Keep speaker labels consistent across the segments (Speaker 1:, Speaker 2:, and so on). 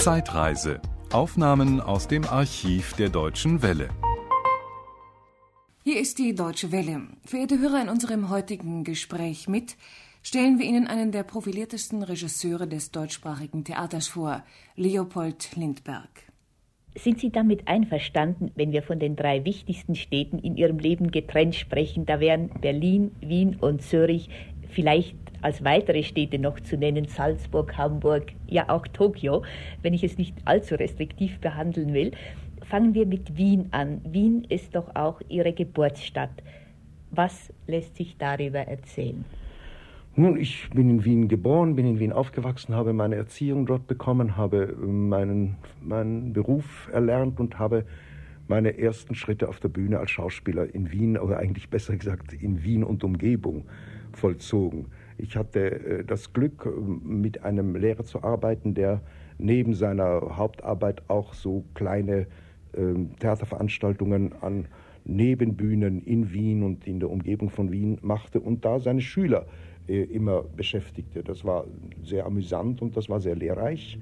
Speaker 1: Zeitreise. Aufnahmen aus dem Archiv der Deutschen Welle.
Speaker 2: Hier ist die Deutsche Welle. Verehrte Hörer, in unserem heutigen Gespräch mit stellen wir Ihnen einen der profiliertesten Regisseure des deutschsprachigen Theaters vor, Leopold Lindbergh.
Speaker 3: Sind Sie damit einverstanden, wenn wir von den drei wichtigsten Städten in Ihrem Leben getrennt sprechen? Da wären Berlin, Wien und Zürich, vielleicht als weitere Städte noch zu nennen, Salzburg, Hamburg, ja auch Tokio, wenn ich es nicht allzu restriktiv behandeln will. Fangen wir mit Wien an. Wien ist doch auch Ihre Geburtsstadt. Was lässt sich darüber erzählen?
Speaker 4: Nun, ich bin in Wien geboren, bin in Wien aufgewachsen, habe meine Erziehung dort bekommen, habe meinen, meinen Beruf erlernt und habe meine ersten Schritte auf der Bühne als Schauspieler in Wien, oder eigentlich besser gesagt in Wien und Umgebung vollzogen. Ich hatte äh, das Glück, äh, mit einem Lehrer zu arbeiten, der neben seiner Hauptarbeit auch so kleine ähm, Theaterveranstaltungen an Nebenbühnen in Wien und in der Umgebung von Wien machte und da seine Schüler äh, immer beschäftigte. Das war sehr amüsant und das war sehr lehrreich.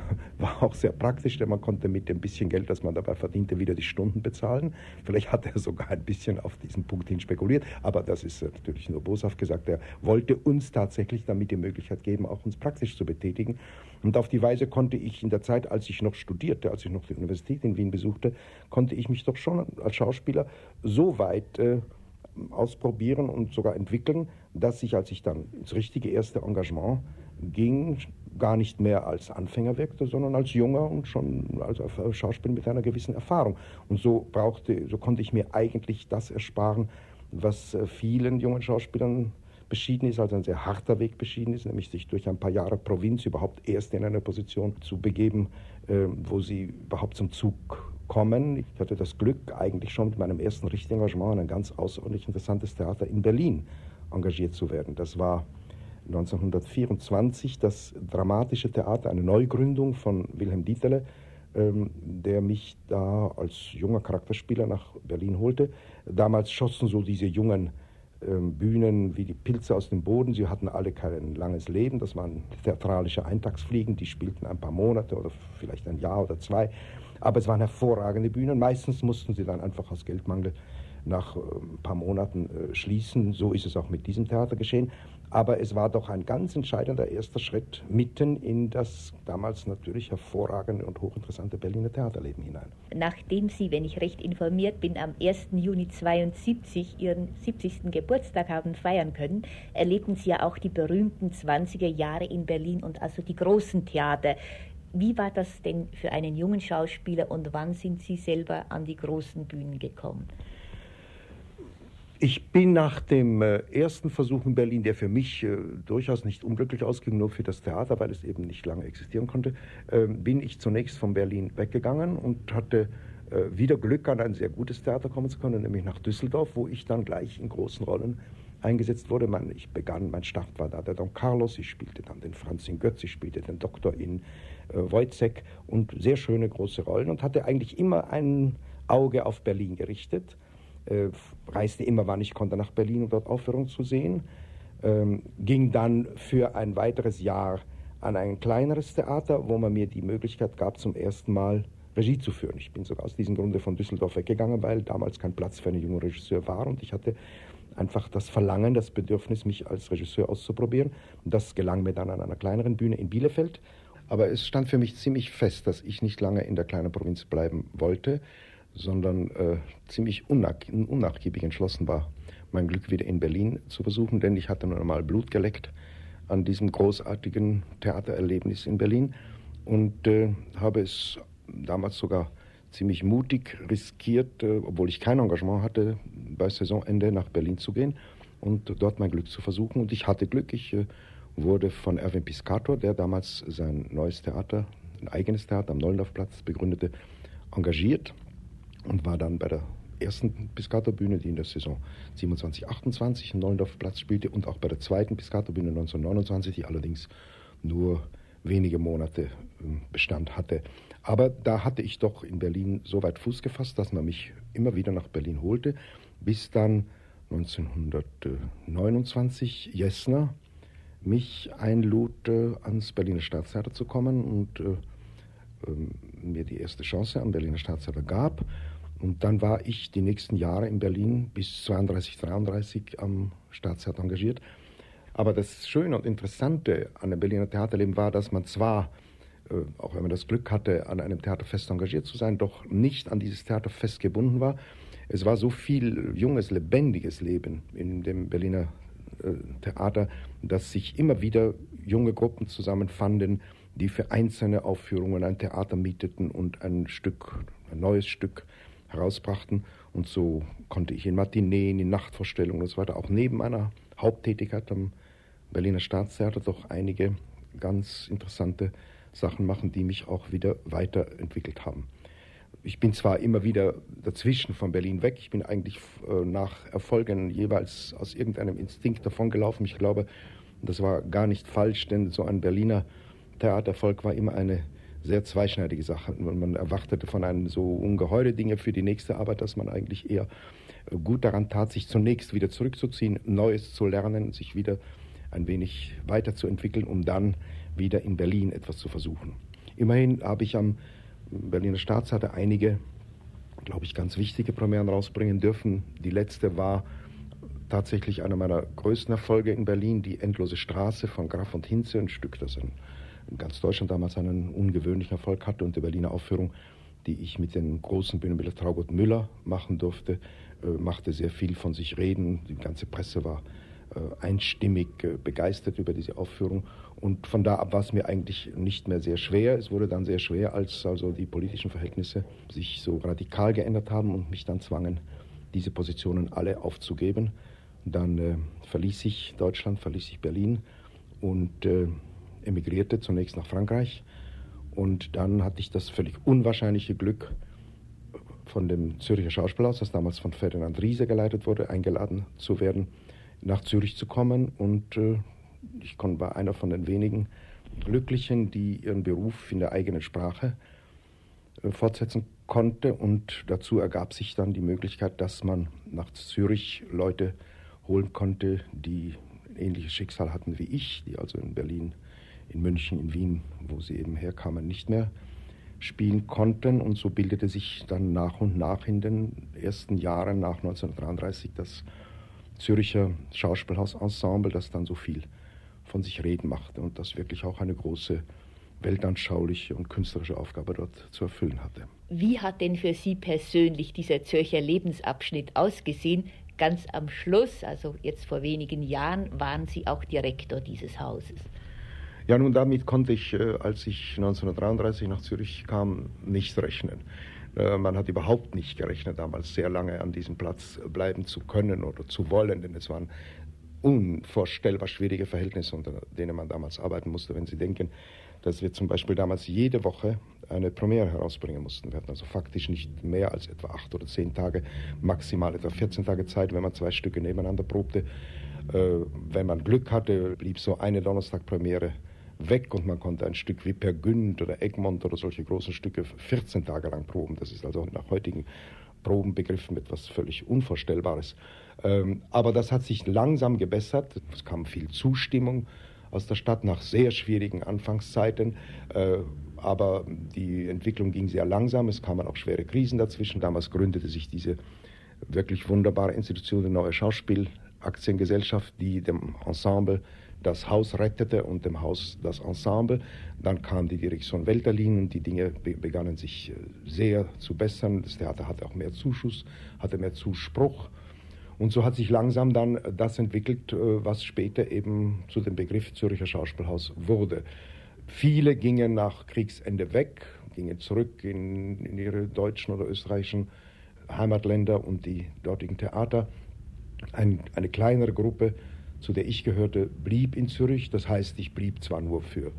Speaker 4: War auch sehr praktisch, denn man konnte mit dem bisschen Geld, das man dabei verdiente, wieder die Stunden bezahlen. Vielleicht hat er sogar ein bisschen auf diesen Punkt hin spekuliert, aber das ist natürlich nur boshaft gesagt. Er wollte uns tatsächlich damit die Möglichkeit geben, auch uns praktisch zu betätigen. Und auf die Weise konnte ich in der Zeit, als ich noch studierte, als ich noch die Universität in Wien besuchte, konnte ich mich doch schon als Schauspieler so weit äh, ausprobieren und sogar entwickeln, dass ich, als ich dann ins richtige erste Engagement ging, gar nicht mehr als Anfänger wirkte, sondern als junger und schon als Schauspieler mit einer gewissen Erfahrung. Und so brauchte, so konnte ich mir eigentlich das ersparen, was äh, vielen jungen Schauspielern beschieden ist, also ein sehr harter Weg beschieden ist, nämlich sich durch ein paar Jahre Provinz überhaupt erst in eine Position zu begeben, äh, wo sie überhaupt zum Zug kommen. Ich hatte das Glück, eigentlich schon mit meinem ersten richtigen Engagement in ein ganz außerordentlich interessantes Theater in Berlin engagiert zu werden. Das war 1924 das Dramatische Theater, eine Neugründung von Wilhelm Dieterle, ähm, der mich da als junger Charakterspieler nach Berlin holte. Damals schossen so diese jungen ähm, Bühnen wie die Pilze aus dem Boden. Sie hatten alle kein langes Leben. Das waren theatralische Eintagsfliegen, die spielten ein paar Monate oder vielleicht ein Jahr oder zwei. Aber es waren hervorragende Bühnen. Meistens mussten sie dann einfach aus Geldmangel nach ein ähm, paar Monaten äh, schließen. So ist es auch mit diesem Theater geschehen. Aber es war doch ein ganz entscheidender erster Schritt mitten in das damals natürlich hervorragende und hochinteressante Berliner Theaterleben hinein.
Speaker 3: Nachdem Sie, wenn ich recht informiert bin, am 1. Juni 72 Ihren 70. Geburtstag haben feiern können, erlebten Sie ja auch die berühmten 20er Jahre in Berlin und also die großen Theater. Wie war das denn für einen jungen Schauspieler und wann sind Sie selber an die großen Bühnen gekommen?
Speaker 4: Ich bin nach dem äh, ersten Versuch in Berlin, der für mich äh, durchaus nicht unglücklich ausging, nur für das Theater, weil es eben nicht lange existieren konnte, äh, bin ich zunächst von Berlin weggegangen und hatte äh, wieder Glück, an ein sehr gutes Theater kommen zu können, nämlich nach Düsseldorf, wo ich dann gleich in großen Rollen eingesetzt wurde. Man, ich begann, mein Start war da der Don Carlos, ich spielte dann den Franz in Götz, ich spielte den Doktor in äh, Wojcek und sehr schöne große Rollen und hatte eigentlich immer ein Auge auf Berlin gerichtet äh, reiste immer, wann ich konnte, nach Berlin, um dort Aufführungen zu sehen. Ähm, ging dann für ein weiteres Jahr an ein kleineres Theater, wo man mir die Möglichkeit gab, zum ersten Mal Regie zu führen. Ich bin sogar aus diesem Grunde von Düsseldorf weggegangen, weil damals kein Platz für einen jungen Regisseur war und ich hatte einfach das Verlangen, das Bedürfnis, mich als Regisseur auszuprobieren. Das gelang mir dann an einer kleineren Bühne in Bielefeld. Aber es stand für mich ziemlich fest, dass ich nicht lange in der kleinen Provinz bleiben wollte sondern äh, ziemlich unnach unnachgiebig entschlossen war, mein Glück wieder in Berlin zu versuchen, denn ich hatte nun einmal Blut geleckt an diesem großartigen Theatererlebnis in Berlin und äh, habe es damals sogar ziemlich mutig riskiert, äh, obwohl ich kein Engagement hatte, bei Saisonende nach Berlin zu gehen und dort mein Glück zu versuchen. Und ich hatte Glück, ich äh, wurde von Erwin Piscator, der damals sein neues Theater, ein eigenes Theater am Nollendorfplatz begründete, engagiert und war dann bei der ersten Piscator-Bühne, die in der Saison 27, 28 im Neulendorf-Platz spielte und auch bei der zweiten Piscator-Bühne 1929, die allerdings nur wenige Monate ähm, Bestand hatte. Aber da hatte ich doch in Berlin so weit Fuß gefasst, dass man mich immer wieder nach Berlin holte, bis dann 1929 Jessner mich einlud, äh, ans Berliner Staatstheater zu kommen und äh, ähm, mir die erste Chance am Berliner Staatstheater gab. Und dann war ich die nächsten Jahre in Berlin bis 32, 33 am Staatstheater engagiert. Aber das Schöne und Interessante an dem Berliner Theaterleben war, dass man zwar, äh, auch wenn man das Glück hatte, an einem Theaterfest engagiert zu sein, doch nicht an dieses Theaterfest gebunden war. Es war so viel junges, lebendiges Leben in dem Berliner äh, Theater, dass sich immer wieder junge Gruppen zusammenfanden, die für einzelne Aufführungen ein Theater mieteten und ein Stück, ein neues Stück herausbrachten. Und so konnte ich in Matineen, in Nachtvorstellungen und so weiter, auch neben meiner Haupttätigkeit am Berliner Staatstheater doch einige ganz interessante Sachen machen, die mich auch wieder weiterentwickelt haben. Ich bin zwar immer wieder dazwischen von Berlin weg, ich bin eigentlich äh, nach Erfolgen jeweils aus irgendeinem Instinkt davongelaufen. Ich glaube, das war gar nicht falsch, denn so ein Berliner Theatererfolg war immer eine sehr zweischneidige Sache. Man erwartete von einem so ungeheure Dinge für die nächste Arbeit, dass man eigentlich eher äh, gut daran tat, sich zunächst wieder zurückzuziehen, Neues zu lernen, sich wieder ein wenig weiterzuentwickeln, um dann wieder in Berlin etwas zu versuchen. Immerhin habe ich am Berliner Staatstheater einige, glaube ich, ganz wichtige Premieren rausbringen dürfen. Die letzte war tatsächlich einer meiner größten Erfolge in Berlin, die Endlose Straße von Graf und Hinze, ein Stück, das ein in ganz Deutschland damals einen ungewöhnlichen Erfolg hatte und die Berliner Aufführung, die ich mit dem großen Bühnenbildner Traugott Müller machen durfte, äh, machte sehr viel von sich reden. Die ganze Presse war äh, einstimmig äh, begeistert über diese Aufführung und von da ab war es mir eigentlich nicht mehr sehr schwer. Es wurde dann sehr schwer, als also die politischen Verhältnisse sich so radikal geändert haben und mich dann zwangen, diese Positionen alle aufzugeben. Dann äh, verließ ich Deutschland, verließ ich Berlin und äh, emigrierte zunächst nach Frankreich und dann hatte ich das völlig unwahrscheinliche Glück, von dem Zürcher Schauspielhaus, das damals von Ferdinand Riese geleitet wurde, eingeladen zu werden, nach Zürich zu kommen. Und äh, ich war einer von den wenigen Glücklichen, die ihren Beruf in der eigenen Sprache äh, fortsetzen konnte. Und dazu ergab sich dann die Möglichkeit, dass man nach Zürich Leute holen konnte, die ein ähnliches Schicksal hatten wie ich, die also in Berlin in München, in Wien, wo sie eben herkamen, nicht mehr spielen konnten. Und so bildete sich dann nach und nach in den ersten Jahren nach 1933 das Züricher Schauspielhausensemble, das dann so viel von sich reden machte und das wirklich auch eine große weltanschauliche und künstlerische Aufgabe dort zu erfüllen hatte.
Speaker 3: Wie hat denn für Sie persönlich dieser Zürcher Lebensabschnitt ausgesehen? Ganz am Schluss, also jetzt vor wenigen Jahren, waren Sie auch Direktor dieses Hauses.
Speaker 4: Ja, nun damit konnte ich, äh, als ich 1933 nach Zürich kam, nicht rechnen. Äh, man hat überhaupt nicht gerechnet, damals sehr lange an diesem Platz bleiben zu können oder zu wollen, denn es waren unvorstellbar schwierige Verhältnisse, unter denen man damals arbeiten musste. Wenn Sie denken, dass wir zum Beispiel damals jede Woche eine Premiere herausbringen mussten. Wir hatten also faktisch nicht mehr als etwa acht oder zehn Tage, maximal etwa 14 Tage Zeit, wenn man zwei Stücke nebeneinander probte. Äh, wenn man Glück hatte, blieb so eine Donnerstag-Premiere weg und man konnte ein Stück wie Per Günd oder Egmont oder solche großen Stücke 14 Tage lang proben. Das ist also nach heutigen Probenbegriffen etwas völlig Unvorstellbares. Ähm, aber das hat sich langsam gebessert. Es kam viel Zustimmung aus der Stadt nach sehr schwierigen Anfangszeiten. Äh, aber die Entwicklung ging sehr langsam. Es kamen auch schwere Krisen dazwischen. Damals gründete sich diese wirklich wunderbare Institution, die neue Schauspielaktiengesellschaft, die dem Ensemble das Haus rettete und dem Haus das Ensemble. Dann kam die Direktion Welterlin und die Dinge begannen sich äh, sehr zu bessern. Das Theater hatte auch mehr Zuschuss, hatte mehr Zuspruch. Und so hat sich langsam dann das entwickelt, äh, was später eben zu dem Begriff Zürcher Schauspielhaus wurde. Viele gingen nach Kriegsende weg, gingen zurück in, in ihre deutschen oder österreichischen Heimatländer und die dortigen Theater. Ein, eine kleinere Gruppe zu der ich gehörte, blieb in Zürich. Das heißt, ich blieb zwar nur für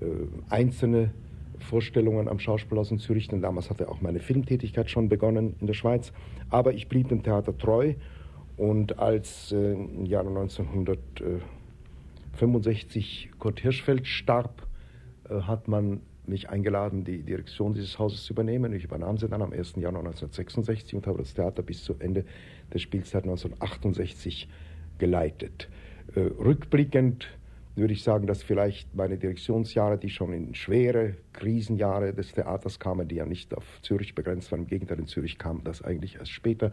Speaker 4: äh, einzelne Vorstellungen am Schauspielhaus in Zürich, denn damals hatte auch meine Filmtätigkeit schon begonnen in der Schweiz, aber ich blieb dem Theater treu und als äh, im Jahre 1965 Kurt Hirschfeld starb, äh, hat man mich eingeladen, die Direktion dieses Hauses zu übernehmen. Ich übernahm sie dann am 1. Januar 1966 und habe das Theater bis zu Ende der Spielzeit 1968 geleitet. Äh, rückblickend würde ich sagen, dass vielleicht meine Direktionsjahre, die schon in schwere Krisenjahre des Theaters kamen, die ja nicht auf Zürich begrenzt waren, im Gegenteil, in Zürich kam das eigentlich erst später,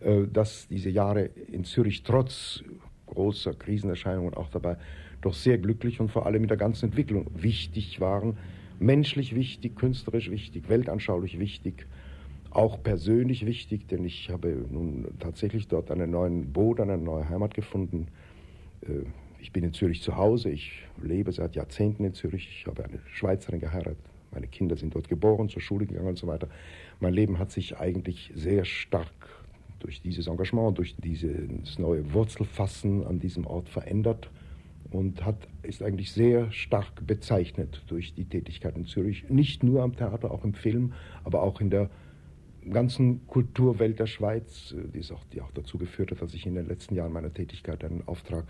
Speaker 4: äh, dass diese Jahre in Zürich trotz großer Krisenerscheinungen auch dabei doch sehr glücklich und vor allem mit der ganzen Entwicklung wichtig waren. Menschlich wichtig, künstlerisch wichtig, weltanschaulich wichtig, auch persönlich wichtig, denn ich habe nun tatsächlich dort einen neuen Boden, eine neue Heimat gefunden. Äh, ich bin in Zürich zu Hause, ich lebe seit Jahrzehnten in Zürich, ich habe eine Schweizerin geheiratet, meine Kinder sind dort geboren, zur Schule gegangen und so weiter. Mein Leben hat sich eigentlich sehr stark durch dieses Engagement, durch dieses neue Wurzelfassen an diesem Ort verändert und hat, ist eigentlich sehr stark bezeichnet durch die Tätigkeit in Zürich. Nicht nur am Theater, auch im Film, aber auch in der ganzen Kulturwelt der Schweiz, die, ist auch, die auch dazu geführt hat, dass ich in den letzten Jahren meiner Tätigkeit einen Auftrag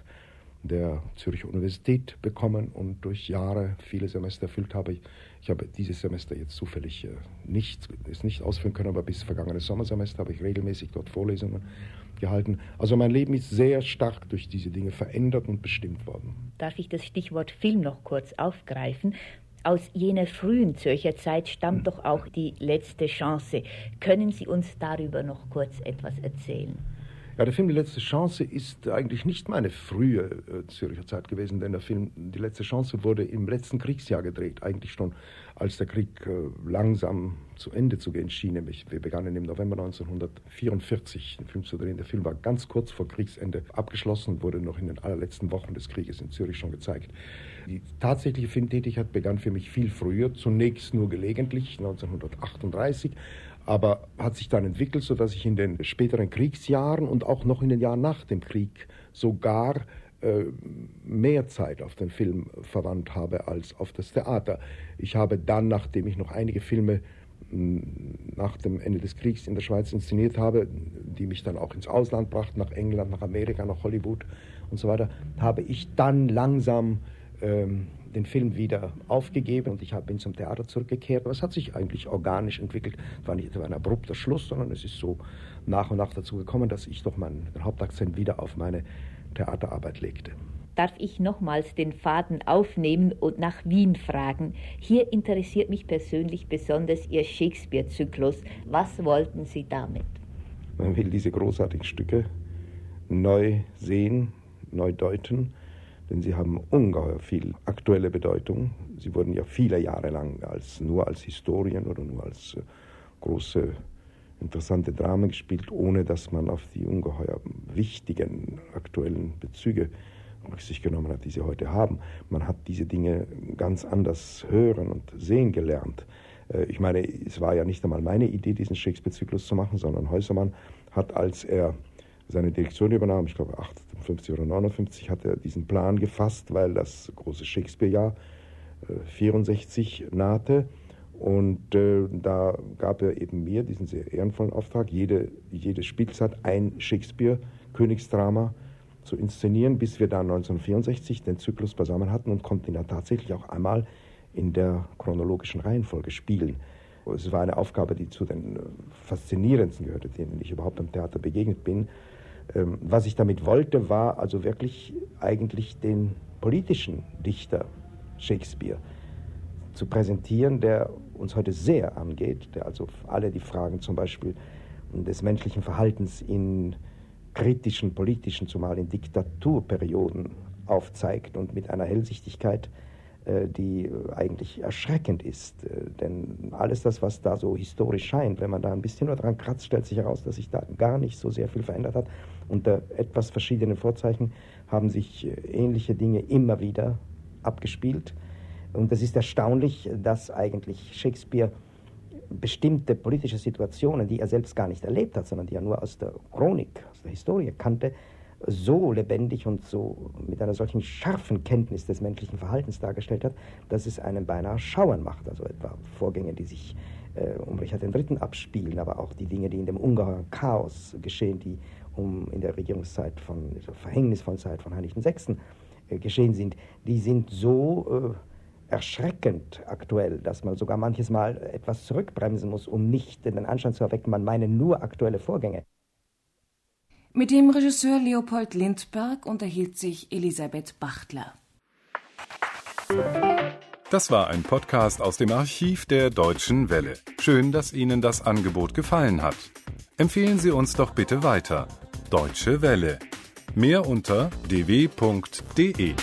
Speaker 4: der Zürcher Universität bekommen und durch Jahre viele Semester erfüllt habe. Ich habe dieses Semester jetzt zufällig äh, nicht, es nicht ausführen können, aber bis vergangenes Sommersemester habe ich regelmäßig dort Vorlesungen gehalten. Also mein Leben ist sehr stark durch diese Dinge verändert und bestimmt worden.
Speaker 3: Darf ich das Stichwort Film noch kurz aufgreifen? Aus jener frühen Zürcher Zeit stammt doch auch die letzte Chance. Können Sie uns darüber noch kurz etwas erzählen?
Speaker 4: Ja, der Film Die letzte Chance ist eigentlich nicht meine frühe äh, Zürcher Zeit gewesen, denn der Film Die letzte Chance wurde im letzten Kriegsjahr gedreht, eigentlich schon als der Krieg äh, langsam zu Ende zu gehen schien. Nämlich wir begannen im November 1944 den Film zu drehen. Der Film war ganz kurz vor Kriegsende abgeschlossen und wurde noch in den allerletzten Wochen des Krieges in Zürich schon gezeigt. Die tatsächliche Filmtätigkeit begann für mich viel früher, zunächst nur gelegentlich 1938 aber hat sich dann entwickelt, sodass ich in den späteren Kriegsjahren und auch noch in den Jahren nach dem Krieg sogar äh, mehr Zeit auf den Film verwandt habe als auf das Theater. Ich habe dann, nachdem ich noch einige Filme hm, nach dem Ende des Kriegs in der Schweiz inszeniert habe, die mich dann auch ins Ausland brachten, nach England, nach Amerika, nach Hollywood und so weiter, habe ich dann langsam ähm, den Film wieder aufgegeben und ich bin zum Theater zurückgekehrt. Aber es hat sich eigentlich organisch entwickelt. Es war nicht etwa ein abrupter Schluss, sondern es ist so nach und nach dazu gekommen, dass ich doch meinen Hauptakzent wieder auf meine Theaterarbeit legte.
Speaker 3: Darf ich nochmals den Faden aufnehmen und nach Wien fragen? Hier interessiert mich persönlich besonders Ihr Shakespeare-Zyklus. Was wollten Sie damit?
Speaker 4: Man will diese großartigen Stücke neu sehen, neu deuten denn sie haben ungeheuer viel aktuelle Bedeutung. Sie wurden ja viele Jahre lang als, nur als Historien oder nur als äh, große, interessante Dramen gespielt, ohne dass man auf die ungeheuer wichtigen aktuellen Bezüge Rücksicht genommen hat, die sie heute haben. Man hat diese Dinge ganz anders hören und sehen gelernt. Äh, ich meine, es war ja nicht einmal meine Idee, diesen Shakespeare-Zyklus zu machen, sondern Häusermann hat, als er seine Direktion übernahm, ich glaube 58 oder 59, hat er diesen Plan gefasst, weil das große Shakespeare-Jahr äh, 64 nahte. Und äh, da gab er eben mir diesen sehr ehrenvollen Auftrag, jede, jede Spielzeit ein Shakespeare-Königsdrama zu inszenieren, bis wir dann 1964 den Zyklus beisammen hatten und konnten ihn dann tatsächlich auch einmal in der chronologischen Reihenfolge spielen. Es war eine Aufgabe, die zu den äh, faszinierendsten gehörte, denen ich überhaupt am Theater begegnet bin. Ähm, was ich damit wollte, war also wirklich eigentlich den politischen Dichter Shakespeare zu präsentieren, der uns heute sehr angeht, der also alle die Fragen zum Beispiel des menschlichen Verhaltens in kritischen politischen, zumal in Diktaturperioden aufzeigt und mit einer Hellsichtigkeit, äh, die eigentlich erschreckend ist. Äh, denn alles das, was da so historisch scheint, wenn man da ein bisschen nur dran kratzt, stellt sich heraus, dass sich da gar nicht so sehr viel verändert hat. Unter etwas verschiedenen Vorzeichen haben sich äh, ähnliche Dinge immer wieder abgespielt. Und es ist erstaunlich, dass eigentlich Shakespeare bestimmte politische Situationen, die er selbst gar nicht erlebt hat, sondern die er nur aus der Chronik, aus der Historie kannte, so lebendig und so mit einer solchen scharfen Kenntnis des menschlichen Verhaltens dargestellt hat, dass es einen beinahe schauern macht. Also etwa Vorgänge, die sich äh, um Richard III. abspielen, aber auch die Dinge, die in dem ungeheuren Chaos geschehen, die um in der Regierungszeit von, der verhängnisvollen Zeit von Heinrich VI. Äh, geschehen sind, die sind so äh, erschreckend aktuell, dass man sogar manches Mal etwas zurückbremsen muss, um nicht den Anschein zu erwecken, man meine nur aktuelle Vorgänge.
Speaker 2: Mit dem Regisseur Leopold Lindberg unterhielt sich Elisabeth Bachtler.
Speaker 1: Das war ein Podcast aus dem Archiv der Deutschen Welle. Schön, dass Ihnen das Angebot gefallen hat. Empfehlen Sie uns doch bitte weiter. Deutsche Welle. Mehr unter dw.de.